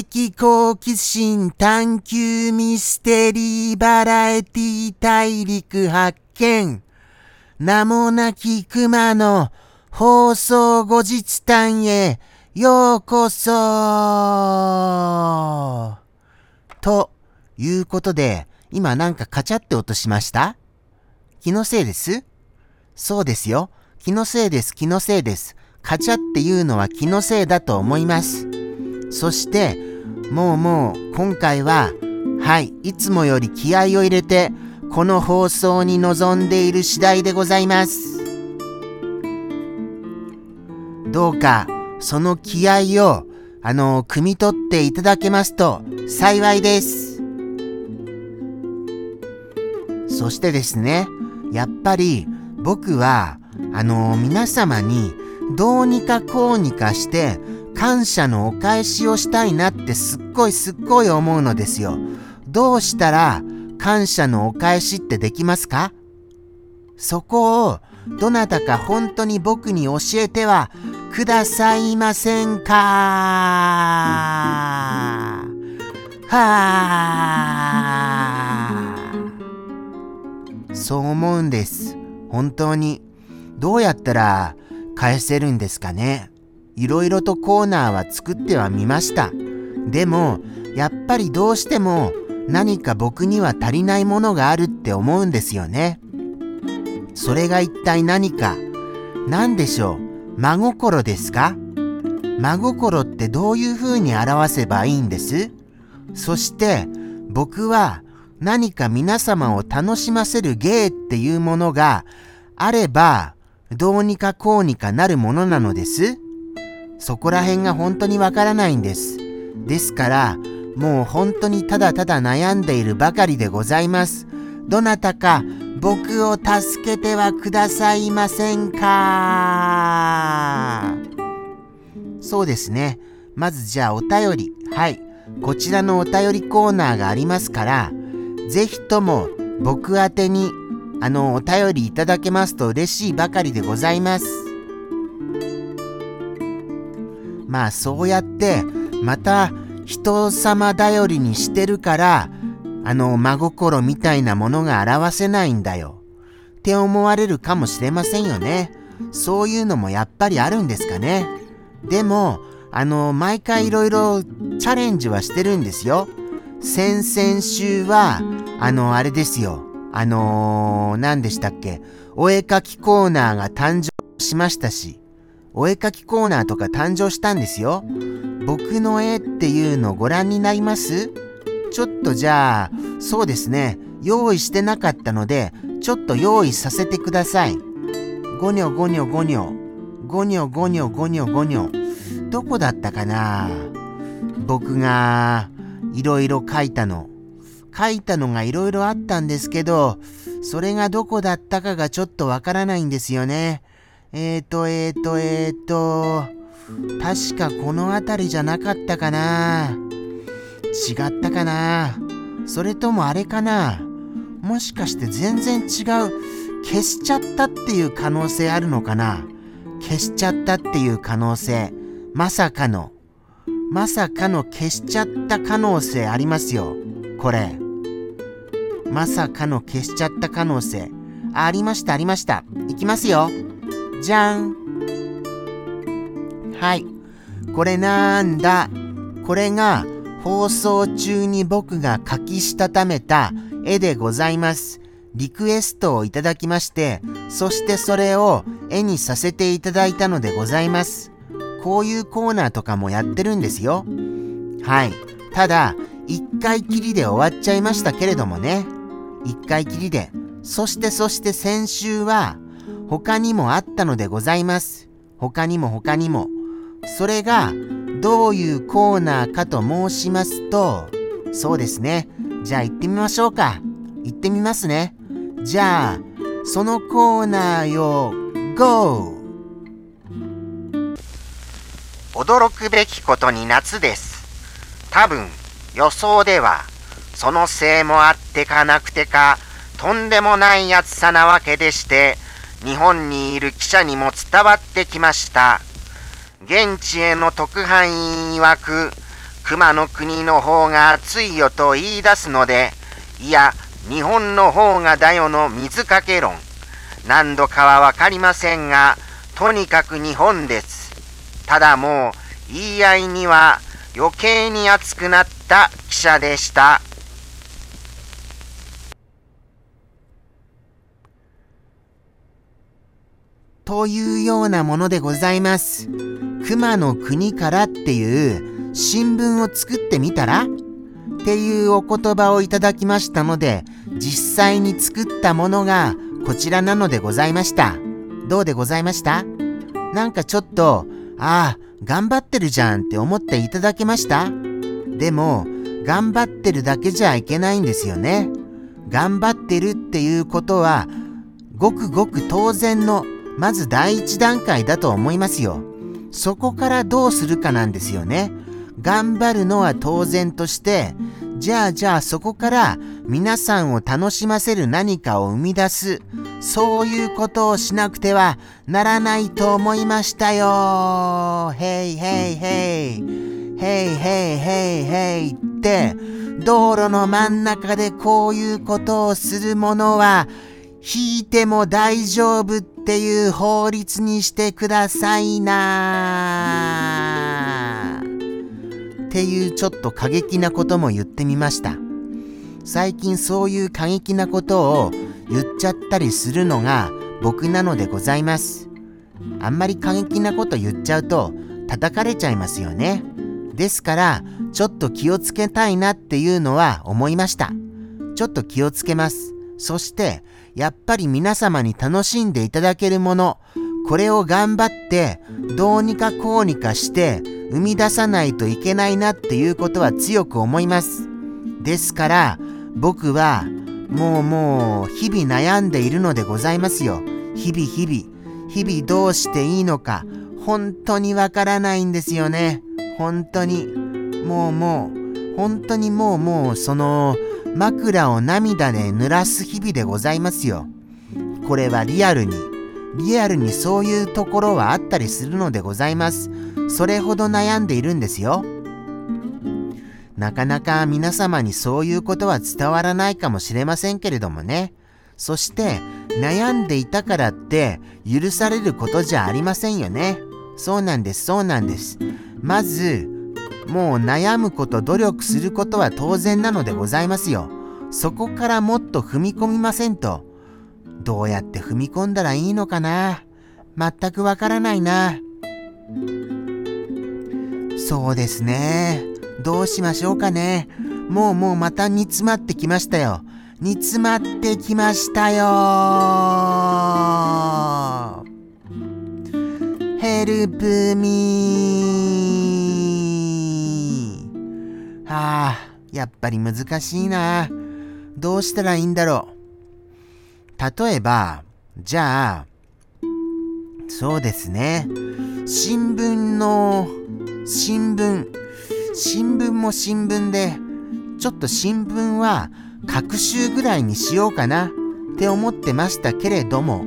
的好奇心探求ミステリーバラエティ大陸発見。名もなき熊の放送後日談へようこそということで、今なんかカチャって音しました？気のせいです？そうですよ。気のせいです、気のせいです。カチャっていうのは気のせいだと思います。そして、もうもう今回は、はい、いつもより気合を入れて、この放送に臨んでいる次第でございます。どうか、その気合を、あの、汲み取っていただけますと幸いです。そしてですね、やっぱり僕は、あの、皆様にどうにかこうにかして感謝のお返しをしたいなってすっごいすっごい思うのですよ。どうしたら感謝のお返しってできますか？そこをどなたか本当に僕に教えてはくださいませんか？はあそう思うんです。本当に。どうやったら返せるんですかね？いろいろとコーナーは作ってはみました。でも、やっぱりどうしても何か僕には足りないものがあるって思うんですよね。それが一体何か、何でしょう？真心ですか？真心ってどういう風に表せばいいんです？そして僕は何か皆様を楽しませる芸っていうものがあればどうにかこうにかなるものなのです？そこら辺が本当にわからないんです。ですから、もう本当にただただ悩んでいるばかりでございます。どなたか僕を助けてはくださいませんか？そうですね。まずじゃあお便り。はい。こちらのお便りコーナーがありますから、ぜひとも僕宛てにあの、お便りいただけますと嬉しいばかりでございます。まあ、そうやって、また、人様頼りにしてるから、あの、真心みたいなものが表せないんだよ。って思われるかもしれませんよね。そういうのもやっぱりあるんですかね。でも、あの、毎回いろいろチャレンジはしてるんですよ。先々週は、あの、あれですよ。あのー、何でしたっけお絵かきコーナーが誕生しましたし、お絵かきコーナーとか誕生したんですよ。僕の絵っていうのご覧になります？ちょっとじゃあ、そうですね、用意してなかったので、ちょっと用意させてください。ゴニョゴニョゴニョ。ゴニョゴニョゴニョゴニョ。どこだったかな？僕がいろいろ書いたの。書いたのがいろいろあったんですけど、それがどこだったかがちょっとわからないんですよね。えーと、えーと、えーと、確かこの辺りじゃなかったかな。違ったかな。それともあれかな。もしかして全然違う。消しちゃったっていう可能性あるのかな。消しちゃったっていう可能性。まさかの。まさかの消しちゃった可能性ありますよ。これ。まさかの消しちゃった可能性。ありましたありました。いきますよ。じゃん。はい。これなんだ？これが放送中に僕が書きしたためた絵でございます。リクエストをいただきまして、そしてそれを絵にさせていただいたのでございます。こういうコーナーとかもやってるんですよ。はい。ただ、一回きりで終わっちゃいましたけれどもね。一回きりで。そしてそして先週は他にもあったのでございます。他にも他にも。それがどういうコーナーかと申しますと、そうですね。じゃあ行ってみましょうか。行ってみますね。じゃあ、そのコーナーよ、GO! 驚くべきことに夏です。多分、予想ではそのせいもあってかなくてか、とんでもない暑さなわけでして、日本にいる記者にも伝わってきました。現地への特派員曰く、熊の国の方が暑いよと言い出すので、いや、日本の方がだよの水かけ論。何度かはわかりませんが、とにかく日本です。ただもう、言い合いには余計に熱くなった記者でした。というようなものでございます。熊の国からっていう新聞を作ってみたら？っていうお言葉をいただきましたので、実際に作ったものがこちらなのでございました。どうでございました？なんかちょっと、ああ、頑張ってるじゃんって思っていただけました？でも、頑張ってるだけじゃいけないんですよね。頑張ってるっていうことは、ごくごく当然の、まず第一段階だと思いますよ。そこからどうするかなんですよね。頑張るのは当然として、じゃあじゃあそこから皆さんを楽しませる何かを生み出す、そういうことをしなくてはならないと思いましたよ。へいへいへい。へいへいへいへいって、道路の真ん中でこういうことをする者は、引いても大丈夫ってっていう法律にしてくださいなっていうちょっと過激なことも言ってみました。最近そういう過激なことを言っちゃったりするのが僕なのでございます。あんまり過激なこと言っちゃうと叩かれちゃいますよね。ですから、ちょっと気をつけたいなっていうのは思いました。ちょっと気をつけます。そして、やっぱり皆様に楽しんでいただけるもの、これを頑張ってどうにかこうにかして生み出さないといけないなっていうことは強く思います。ですから僕はもうもう日々悩んでいるのでございますよ。日々日々。日々どうしていいのか本当にわからないんですよね。本当に。もうもう本当にもうもうその枕を涙で濡らす日々でございますよ。これはリアルに、リアルにそういうところはあったりするのでございます。それほど悩んでいるんですよ。なかなか皆様にそういうことは伝わらないかもしれませんけれどもね。そして悩んでいたからって許されることじゃありませんよね。そうなんです、そうなんです。まずもう悩むこと努力することは当然なのでございますよ。そこからもっと踏み込みませんと。どうやって踏み込んだらいいのかな？全くわからないな。そうですね。どうしましょうかね。もうもうまた煮詰まってきましたよ。煮詰まってきましたよヘルプミーああ、やっぱり難しいな。どうしたらいいんだろう。例えば、じゃあ、そうですね。新聞の、新聞、新聞も新聞で、ちょっと新聞は、各週ぐらいにしようかなって思ってましたけれども、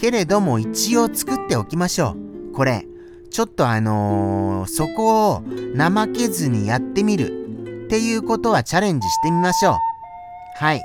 けれども一応作っておきましょう。これ、ちょっとあのー、そこを怠けずにやってみる。っていうことはチャレンジしてみましょう。はい、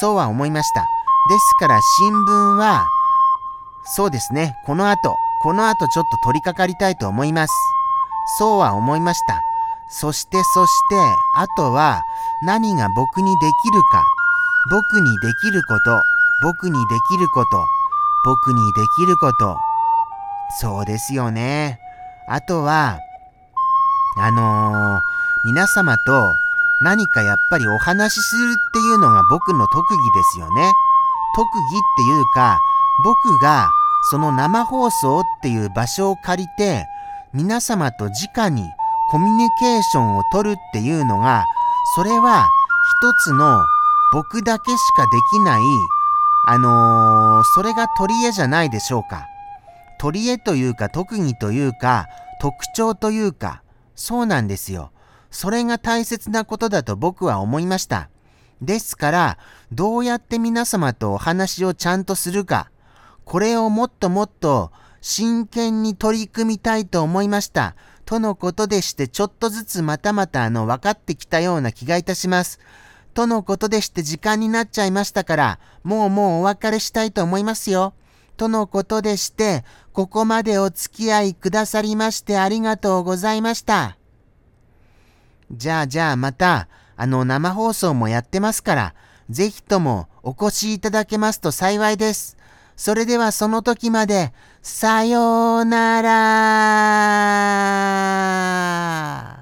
そうは思いました。ですから新聞は、そうですね、この後、この後ちょっと取り掛かりたいと思います。そうは思いました。そしてそして、あとは何が僕にできるか、僕にできること、僕にできること、僕にできること。そうですよね。あとは、あのー、皆様と何かやっぱりお話しするっていうのが僕の特技ですよね。特技っていうか、僕がその生放送っていう場所を借りて、皆様と直にコミュニケーションをとるっていうのが、それは一つの僕だけしかできない、あのー、それが取り柄じゃないでしょうか。取り柄というか特技というか特徴というか、そうなんですよ。それが大切なことだと僕は思いました。ですから、どうやって皆様とお話をちゃんとするか、これをもっともっと真剣に取り組みたいと思いました。とのことでしてちょっとずつまたまたあの分かってきたような気がいたします。とのことでして時間になっちゃいましたから、もうもうお別れしたいと思いますよ。とのことでして、ここまでお付き合いくださりましてありがとうございました。じゃあじゃあまた、あの生放送もやってますから、ぜひともお越しいただけますと幸いです。それではその時まで、さようなら